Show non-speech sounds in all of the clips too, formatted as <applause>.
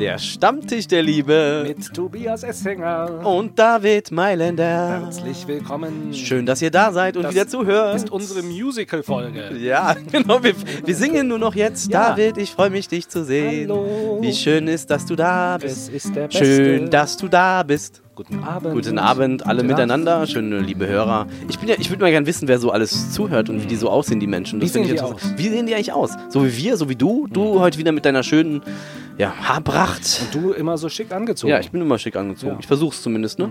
Der Stammtisch der Liebe. Mit Tobias Essinger. Und David Mailänder. Herzlich willkommen. Schön, dass ihr da seid und Das wieder zuhört. ist unsere Musical-Folge. Ja, <laughs> genau. Wir, wir singen nur noch jetzt. Ja. David, ich freue mich, dich zu sehen. Hallo. Wie schön ist, dass du da Es bist. ist der Beste. Schön, dass du da bist. Guten Abend. Guten Abend, alle Gute miteinander. Nacht. Schöne liebe Hörer. Ich, bin ja, ich würde mal gerne wissen, wer so alles zuhört und wie die so aussehen, die Menschen. Wie finde sehen die interessant. Wie sehen die eigentlich aus? So wie wir, so wie du. Du heute wieder mit deiner schönen ja, Haarpracht. Und du immer so schick angezogen. Ja, ich bin immer schick angezogen. Ja. Ich versuch's zumindest, ne?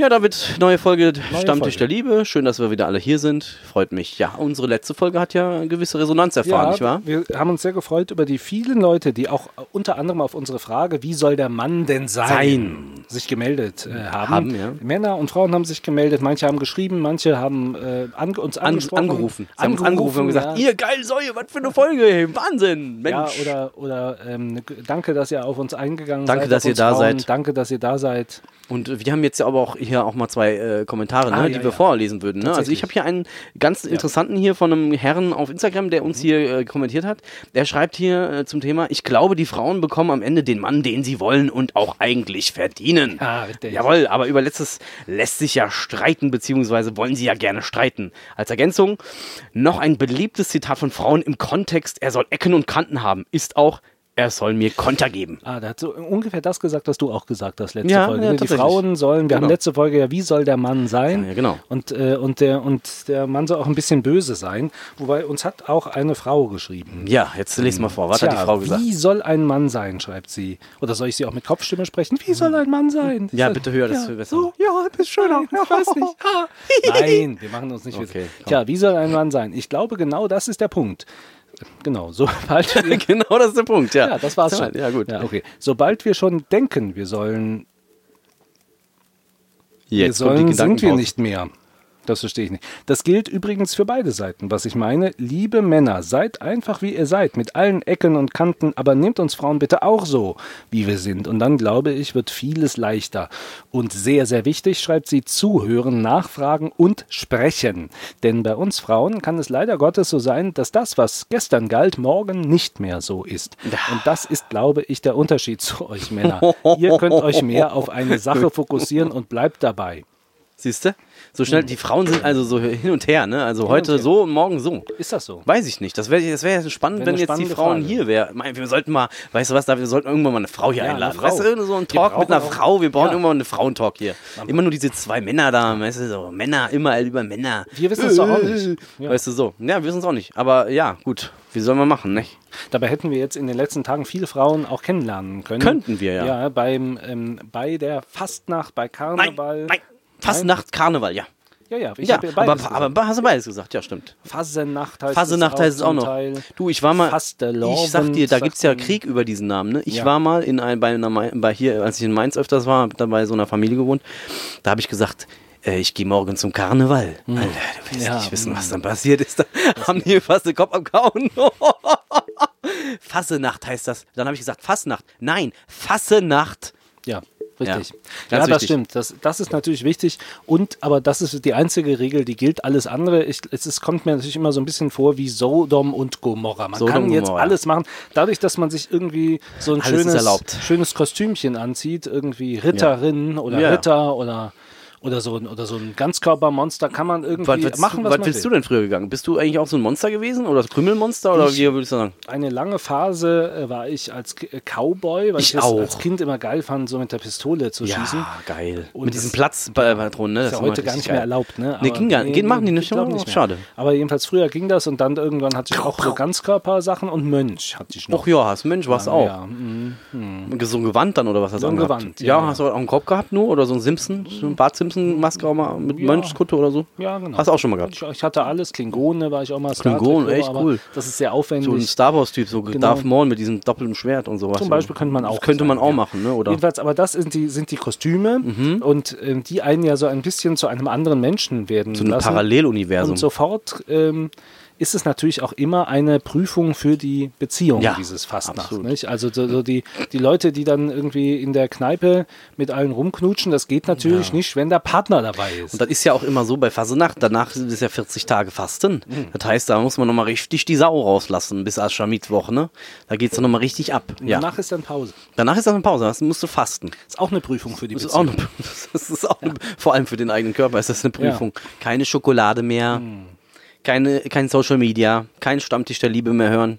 Ja, David, neue Folge Stammtisch Folge. der Liebe. Schön, dass wir wieder alle hier sind. Freut mich. Ja, unsere letzte Folge hat ja eine gewisse Resonanz erfahren, ja, nicht wahr? wir haben uns sehr gefreut über die vielen Leute, die auch unter anderem auf unsere Frage, wie soll der Mann denn sein, Sein. sich gemeldet äh, haben. Haben, ja. Männer und Frauen haben sich gemeldet, manche haben geschrieben, manche haben äh, an, uns An, angerufen. Sie haben uns angerufen und gesagt, ja. ihr geil Säue, was für eine Folge, ey, Wahnsinn, Ja, Mensch. oder, oder ähm, danke, dass ihr auf uns eingegangen Danke, seid. dass auf ihr da Frauen. seid. Danke, dass ihr da seid. Und wir haben jetzt ja aber auch hier auch mal zwei äh, Kommentare, ne, Ah, die ja, wir ja. vorlesen würden. Ne? Also ich habe hier einen ganz interessanten hier von einem Herrn auf Instagram, der Mhm. uns hier äh, kommentiert hat. Der schreibt hier äh, zum Thema, ich glaube, die Frauen bekommen am Ende den Mann, den sie wollen und auch eigentlich verdienen. Richtig. Jawohl, aber über letztes lässt sich ja streiten, beziehungsweise wollen sie ja gerne streiten. Als Ergänzung noch ein beliebtes Zitat von Frauen im Kontext, er soll Ecken und Kanten haben, ist auch, er soll mir Konter geben. Ah, der hat so ungefähr das gesagt, was du auch gesagt hast letzte Ja, Folge. ja, die tatsächlich. Frauen sollen, wir haben Genau. letzte Folge ja, wie soll der Mann sein? Ja, genau. Und, äh, und, der, und der Mann soll auch ein bisschen böse sein. Wobei uns hat auch eine Frau geschrieben. Ja, jetzt lese mal vor. Was hat die Frau gesagt? Wie soll ein Mann sein, schreibt sie. Oder soll ich sie auch mit Kopfstimme sprechen? Wie soll ein Mann sein? Ja, Ist bitte höher, das ja, ist besser. So, ja, du bist schöner. Ich weiß nicht. <laughs> Nein, wir machen uns nicht Okay. Tja, wie soll ein Mann sein? Ich glaube, genau das ist der Punkt. Genau, <laughs> sobald wir <laughs> genau, das ist der Punkt, ja. ja, das war's schon. Ja, gut. Ja, okay. Sobald wir schon denken, wir sollen, wir Jetzt die sollen sind wir nicht mehr. Das verstehe ich nicht. Das gilt übrigens für beide Seiten. Was ich meine, liebe Männer, seid einfach wie ihr seid, mit allen Ecken und Kanten, aber nehmt uns Frauen bitte auch so, wie wir sind. Und dann, glaube ich, wird vieles leichter. Und sehr, sehr wichtig, schreibt sie, zuhören, nachfragen und sprechen. Denn bei uns Frauen kann es leider Gottes so sein, dass das, was gestern galt, morgen nicht mehr so ist. Und das ist, glaube ich, der Unterschied zu euch Männer. Ihr könnt euch mehr auf eine Sache fokussieren und bleibt dabei. Siehst du? So schnell, die Frauen sind also so hin und her, ne? Also heute her. so und morgen so. Ist das so? Weiß ich nicht. Das wäre das wär spannend, wenn eine jetzt die Frauen Frage. hier wären. Wir sollten mal, weißt du was, da, wir sollten irgendwann mal eine Frau hier Ja, eine einladen. Frau. Weißt du, so ein Talk mit einer auch- Frau. Wir brauchen Ja. irgendwann mal einen Frauentalk hier. Immer nur diese zwei Männer da, weißt du, so Männer, immer über Männer. Wir wissen es doch auch nicht. Ja. <laughs> Weißt du, so. Ja, wir wissen es auch nicht. Aber ja, gut. Wie sollen wir machen, ne? Dabei hätten wir jetzt in den letzten Tagen viele Frauen auch kennenlernen können. Könnten wir, ja. Ja, beim, ähm, bei der Fastnacht, bei Nein, Karneval. nein. Fastnacht, Karneval, ja. Ja, ja, ich ja, ja aber, beides gesagt. aber hast du beides gesagt, ja, stimmt. Fasenacht heißt Fasenacht es heißt es auch noch. Teil. Du, ich war mal. Ich sag dir, da sagt gibt's ja. Krieg über diesen Namen. Ne? Ich Ja. war mal in ein, bei einer, bei hier, als ich in Mainz öfters war, da bei so einer Familie gewohnt. Da habe ich gesagt, äh, ich gehe morgen zum Karneval. Alter, du willst Hm. Ja, nicht wissen, was dann passiert ist. Da haben die fast den Kopf abgehauen. <laughs> Fassenacht heißt das. Dann habe ich gesagt, Fassnacht. Nein, Fassenacht. Ja, richtig. Ja, Ja, das wichtig. stimmt. Das, das ist natürlich wichtig. Und, aber das ist die einzige Regel, die gilt. Alles andere, ich, es ist, kommt mir natürlich immer so ein bisschen vor wie Sodom und Gomorra. Man Sodom kann jetzt Gomorra. alles machen. Dadurch, dass man sich irgendwie so ein Alles schönes, schönes Kostümchen anzieht, irgendwie Ritterin oder Ja. Ritter oder, oder, so, ein- oder so ein Ganzkörpermonster, kann man irgendwie Was, willst, machen, was was willst will. du denn früher gegangen? Bist du eigentlich auch so ein Monster gewesen oder das Krümelmonster oder Ich- wie würdest du sagen? Eine lange Phase äh, war ich als äh, Cowboy, weil Ich ich, als Kind immer geil fand, so mit der Pistole zu schießen. Ja, geil. Und Mit diesen Platzpatronen, ne? Ist Das ja heute gar nicht mehr geil. erlaubt, ne? Nee, ging gar nicht. Geht- machen die nicht mehr? nicht mehr. Schade. Aber jedenfalls früher ging das und dann irgendwann hatte ich auch so Ganzkörpersachen und Mönch hatte ich noch. Ach ja, hast Mensch, warst auch. Ja, mm. So ein Gewand dann oder was hast du So ein? Gewand, Ja, ja, ja. hast du auch einen Kopf gehabt nur oder so ein Simpson, so ein Bart Simpson Maske auch mal mit Ja. Mönchskutte oder so? ja, genau. Hast du auch schon mal gehabt? Ich, ich hatte alles, Klingone war ich auch mal. Trek, echt cool. Das ist sehr So ein aufwendig. Star Wars Typ, so Genau. Darth Maul mit diesem doppelten Schwert und sowas. Zum Beispiel könnte man auch Das könnte man auch machen, ne? Oder? Jedenfalls, aber das sind die, sind die Kostüme und ähm, die einen ja so ein bisschen zu einem anderen Menschen werden So ein lassen. Paralleluniversum. Und sofort ähm, ist es natürlich auch immer eine Prüfung für die Beziehung, Ja, dieses Fastnacht. Also so, so die, die Leute, die dann irgendwie in der Kneipe mit allen rumknutschen, das geht natürlich nicht, wenn der Partner dabei ist. Und das ist ja auch immer so bei Fasenacht. Danach ist es ja 40 Tage Fasten. Mhm. Das heißt, da muss man nochmal richtig die Sau rauslassen bis Aschermittwoch, ne? Da geht es dann nochmal richtig ab. Ja. Danach ist dann Pause. Danach ist das eine Pause. Das musst du fasten. Ist auch eine Prüfung für die Das Beziehung. eine, <laughs> das ist auch eine, vor allem für den eigenen Körper ist das eine Prüfung. Keine Schokolade mehr, Hm. Keine, kein Social Media, kein Stammtisch der Liebe mehr hören.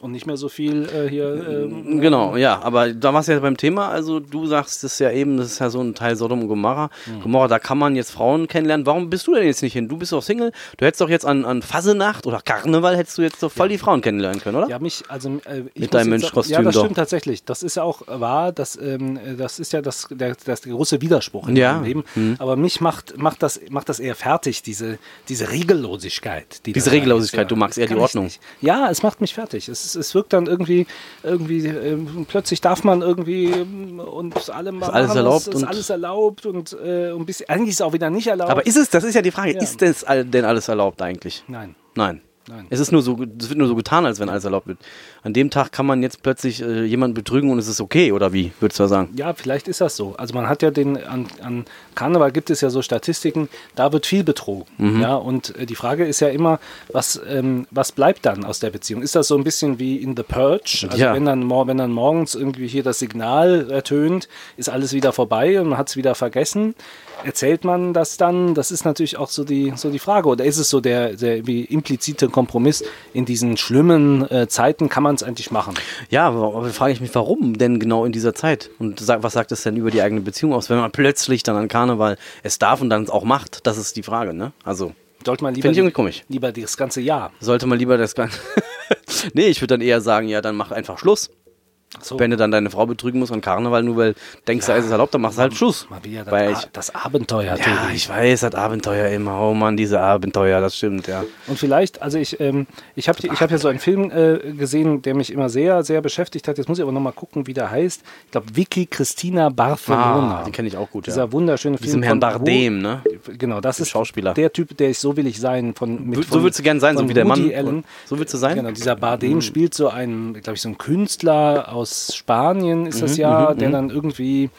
Und nicht mehr so viel äh, hier. Ähm, Genau, ja, aber da war es ja beim Thema, also du sagst es ja eben, das ist ja so ein Teil Sodom und Gomorra. Hm. Gomorra, da kann man jetzt Frauen kennenlernen. Warum bist du denn jetzt nicht hin? Du bist doch Single. Du hättest doch jetzt an, an Fasenacht oder Karneval hättest du jetzt doch voll die Frauen kennenlernen können, oder? Ja, mich, also äh, Mit deinem Mönchkostüm Ja, das doch. stimmt tatsächlich. Das ist ja auch wahr, das, ähm, das ist ja das, der, das der große Widerspruch in Ja. meinem Leben. Mhm. Aber mich macht, macht, das, macht das eher fertig, diese, diese Regellosigkeit. Die Diese da ist, Regellosigkeit, du magst eher die Ordnung. Ja, es macht mich fertig. Es, es wirkt dann irgendwie, irgendwie ähm, plötzlich darf man irgendwie ähm, und alle machen alles erlaubt ist und- alles erlaubt und, äh, und bis, eigentlich ist es auch wieder nicht erlaubt. Aber ist es, das ist ja die Frage, Ja. ist denn alles erlaubt eigentlich? Nein. Nein. Nein. Es ist nur so, es wird nur so getan, als wenn alles erlaubt wird. An dem Tag kann man jetzt plötzlich äh, jemanden betrügen und es ist okay, oder wie, würdest du sagen? Ja, vielleicht ist das so. Also man hat ja den, an, an Karneval gibt es ja so Statistiken, da wird viel betrogen. Mhm. Ja, und äh, die Frage ist ja immer, was, ähm, was bleibt dann aus der Beziehung? Ist das so ein bisschen wie in The Purge? Also Ja. wenn, dann, wenn dann morgens irgendwie hier das Signal ertönt, ist alles wieder vorbei und man hat es wieder vergessen. Erzählt man das dann? Das ist natürlich auch so die, so die Frage. Oder ist es so der, der wie implizite Kompromiss, in diesen schlimmen äh, Zeiten kann man es eigentlich machen? Ja, aber, frage ich mich, warum denn genau in dieser Zeit? Und sag, was sagt es denn über die eigene Beziehung aus, wenn man plötzlich dann an Karneval es darf und dann es auch macht? Das ist die Frage, ne? Also, Sollte man lieber, Finde ich irgendwie komisch. lieber das ganze Jahr. sollte man lieber das Ganze. <laughs> nee, ich würde dann eher sagen, ja, dann mach einfach Schluss. So. Wenn du dann deine Frau betrügen musst an Karneval, nur weil du denkst, da ist es erlaubt, dann machst du halt Schluss. Mal wieder das, Weil A- ich, das Abenteuer. ja, Tobi. ich weiß, das Abenteuer immer. Oh Mann, diese Abenteuer, das stimmt, ja. Und vielleicht, also ich, ähm, ich habe ich hab ja so einen Film äh, gesehen, der mich immer sehr, sehr beschäftigt hat. Jetzt muss ich aber nochmal gucken, wie der heißt. Ich glaube, Vicky Christina Barcelona. Ah, die kenne ich auch gut, ja. Dieser wunderschöne Film. Diesem Herrn Bardem, ne? Genau, das Der ist Schauspieler. der Typ, der ich so will ich sein. Von, mit, So von- willst du gern sein, so wie der Mann. Allen. So willst du sein? Genau, dieser Mhm. Bardem spielt so einen, glaube ich, so einen Künstler aus Spanien ist Mhm, das ja, der dann irgendwie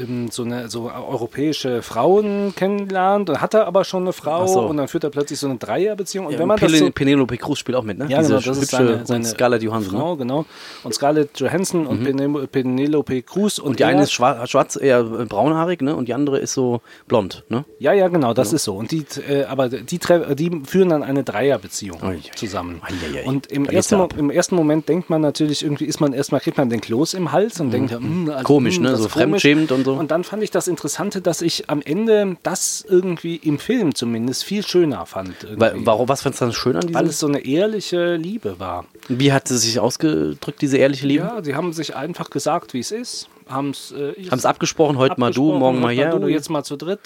ähm, so eine so europäische Frauen kennenlernt. Dann hat er aber schon eine Frau so. und dann führt er plötzlich so eine Dreierbeziehung. Und Ja, wenn man Pele das so, Penelope Cruz spielt auch mit, ne? ja, Diese genau, das ist seine, seine Scarlett Johansson. Frau, Ne? genau. Und Scarlett Johansson und Penelo- Penelope Cruz. Und, Und die eine ist schwarz, schwarz eher äh, braunhaarig, ne? Und die andere ist so blond, ne? Ja, ja, genau, das ist so. Und die, äh, aber die, die führen dann eine Dreierbeziehung ui. zusammen. Ui, ui. Und im ersten, im ersten Moment denkt man natürlich irgendwie, ist man erstmal, kriegt man den Kloß im Hals und denkt, hm, also, Komisch, hm, ne? So fremdschämend und so. Und dann fand ich das Interessante, dass ich am Ende das irgendwie im Film zumindest viel schöner fand. Weil, warum, was fandst du dann schön an Weil diesem? es so eine ehrliche Liebe war. Wie hat sie sich ausgedrückt, diese ehrliche Liebe? Ja, sie haben sich einfach gesagt, wie es ist. Haben es äh, abgesprochen, heute mal du, abgesprochen, morgen mal hier? Du, jetzt mal zu dritt.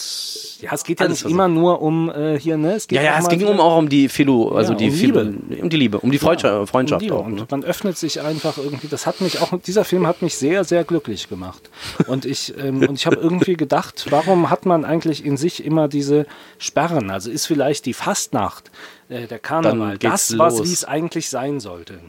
Ja, es geht ja nicht immer nur um äh, hier, ne? Es geht ja, ja, es ging um, auch um die Philo, also Ja, die um Philo, Liebe. um die Liebe, um die Freundschaft, Ja, Freundschaft und Liebe. auch. Und Ne? man öffnet sich einfach irgendwie. Das hat mich auch, dieser Film hat mich sehr, sehr glücklich gemacht. Und ich, ähm, und ich habe irgendwie gedacht, warum hat man eigentlich in sich immer diese Sperren? Also ist vielleicht die Fastnacht, äh, der Karneval, das, was wie es eigentlich sein sollte.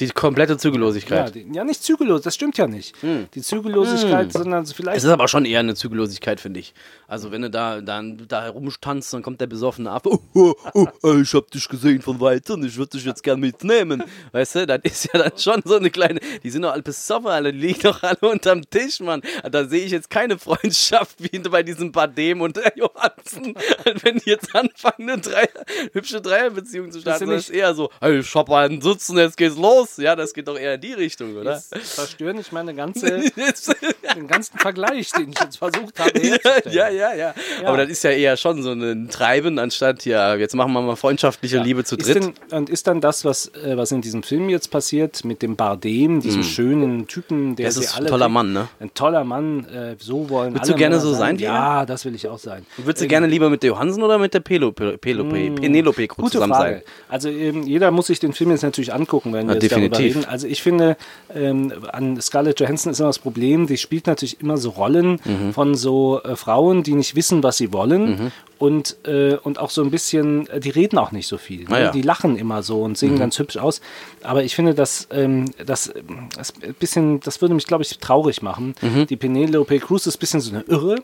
Die komplette Ja, Zügellosigkeit. die, ja, nicht zügellos, das stimmt ja nicht. Die Zügellosigkeit, sondern vielleicht. Es ist aber schon eher eine Zügellosigkeit, finde ich. Also wenn du da, dann, da herumstanzt, dann kommt der besoffene Affe, oh, oh, oh, oh, ich hab dich gesehen von weitem, ich würde dich jetzt gern mitnehmen. Weißt du, das ist ja dann schon so eine kleine, die sind doch alle besoffen, alle, die liegen doch alle unterm Tisch, Mann. Da sehe ich jetzt keine Freundschaft wie bei diesem Badem und der Johansen. Wenn die jetzt anfangen, eine Dreier, hübsche Dreierbeziehung zu starten, ja das ist eher so, hey, ich hab einen Sitzen, jetzt geht's los. Ja, das geht doch eher in die Richtung, oder? Jetzt verstöre nicht meine ganze, <laughs> den ganzen Vergleich, den ich jetzt versucht habe herzustellen. ja, ja, ja, ja. Aber das ist ja eher schon so ein Treiben, anstatt, ja, jetzt machen wir mal freundschaftliche Liebe zu Ist dritt. denn, und ist dann das, was, äh, was in diesem Film jetzt passiert, mit dem Bardem, diesem schönen Typen, der Das Hm. ist ein alle toller Mann, ne? Ein toller Mann, äh, so wollen Würdest du gerne so sein Ja, das will ich auch sein. Würdest du gerne lieber mit der Johansen oder mit der Penelope, Penelope, Penelope Cruz Hm. Gute zusammen Frage. sein? Also ähm, jeder muss sich den Film jetzt natürlich angucken, wenn Ja, wir. Darüber reden. Also ich finde, ähm, an Scarlett Johansson ist immer das Problem, die spielt natürlich immer so Rollen Mhm. von so äh, Frauen, die nicht wissen, was sie wollen und, äh, und auch so ein bisschen, äh, die reden auch nicht so viel. Ne? Ah ja. Die lachen immer so und Mhm. sehen ganz hübsch aus. Aber ich finde, das, ähm, das, das, bisschen, das würde mich, glaube ich, traurig machen. Mhm. Die Penelope Cruz ist ein bisschen so eine Irre.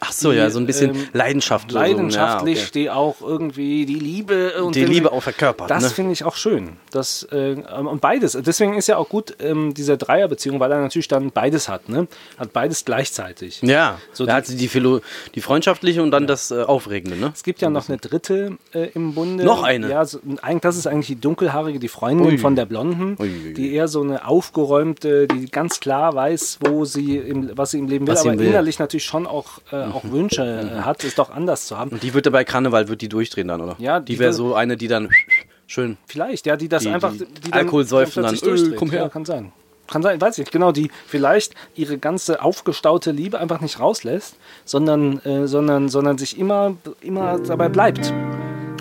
Ach so, ja, so ein bisschen ähm, Leidenschaft. so. Leidenschaftlich, Ja, okay. die auch irgendwie die Liebe und Die Liebe auch verkörpert, Das ne? finde ich auch schön. Das, äh, und beides. Deswegen ist ja auch gut, ähm, diese Dreierbeziehung, weil er natürlich dann beides hat, ne? Hat beides gleichzeitig. Ja, So da die- hat sie die, Philo die freundschaftliche und dann das äh, Aufregende, ne? Es gibt ja noch eine dritte äh, im Bunde. Noch eine? Ja, so, das ist eigentlich die dunkelhaarige, die Freundin Ui. von der Blonden, Ui, die eher so eine aufgeräumte, die ganz klar weiß, wo sie im, was sie im Leben will, Was aber will. innerlich natürlich schon auch, äh, auch Wünsche äh, <laughs> hat, es doch anders zu haben. Und die wird dabei Karneval, wird die durchdrehen dann, oder? Ja, die die wäre so eine, die dann <laughs> schön. Vielleicht, ja, die das Die- einfach. die dann- Alkohol säufen dann, äh, durchdreht. komm her. Ja, kann sein. Kann sein, weiß ich. Genau, die vielleicht ihre ganze aufgestaute Liebe einfach nicht rauslässt, sondern, äh, sondern, sondern sich immer, immer dabei bleibt.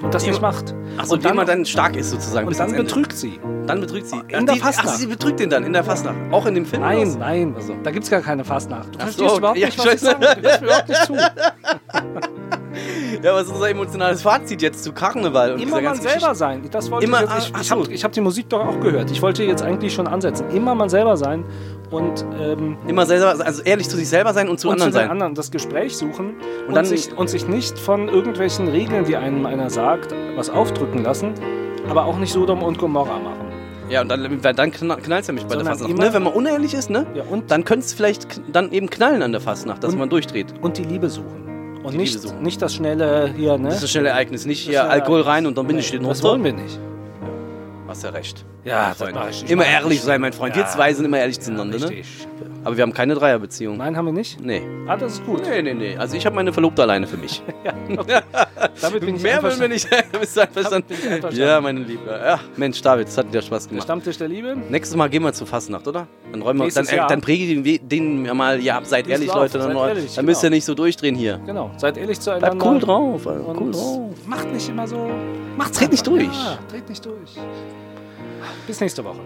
Und das nicht macht. Achso, und und immer dann stark ist sozusagen. und bis dann betrügt sie. Dann betrügt sie. In der Fastnacht. Ach, sie betrügt den dann in der Fastnacht. Auch in dem Film? Nein, was? nein, da gibt es gar keine Fastnacht. Du verstehst so, überhaupt ja, nicht, was ich sage. Du hörst mir überhaupt nicht zu. <laughs> Ja, was ist unser emotionales Fazit jetzt zu Karneval? Und Immer man selber Geschichte? sein. Das wollte Immer- ich jetzt. Ich, ich habe hab die Musik doch auch gehört. Ich wollte jetzt eigentlich schon ansetzen. Immer man selber sein und ähm, Immer selber, also ehrlich zu sich selber sein und zu und anderen zu den sein. anderen das Gespräch suchen und, dann- sich, und sich nicht von irgendwelchen Regeln, die einem einer sagt, was aufdrücken lassen, aber auch nicht Sodom und Gomorra machen. Ja, und dann, dann knall- knallt's nämlich bei der Sondern Fastnacht. immer- Ne? Wenn man unehrlich ist, ne? Ja, und, Dann könnte es vielleicht dann eben knallen an der Fastnacht, dass Und- man durchdreht. und die Liebe suchen. Und nicht, nicht das schnelle hier, ne? Das ist ein schnelles Ereignis. Nicht hier schnelle Alkohol rein und dann bin ich Nee, den Das wollen wir nicht. Hast ja recht. Ja, Mein Freund. ich. Ich Immer ehrlich nicht. sein, mein Freund. Wir Ja. zwei sind immer ehrlich zueinander, ne? Richtig. Aber wir haben keine Dreierbeziehung. Nein, haben wir nicht? Nee. Ah, das ist gut. Nee, nee, nee. Also ich habe meine Verlobte alleine für mich. <laughs> Damit bin ich Mehr wollen wir nicht. Einverstanden. Ja, meine Liebe. Ja, Mensch, David, das hat wieder Spaß Der gemacht. Stammtisch der Liebe. Nächstes Mal gehen wir zur Fastnacht, oder? Dann räumen wir dann, Nächstes Jahr. dann präge ich den ja mal, ja, seid ehrlich, Leute. Dann, seid neu- ehrlich, dann müsst genau. ihr nicht so durchdrehen hier. Genau. Seid ehrlich zueinander. Bleibt cool drauf. Und Cool drauf. macht nicht immer so. Macht's Dreht nicht durch. Ja, dreht nicht durch. Bis nächste Woche.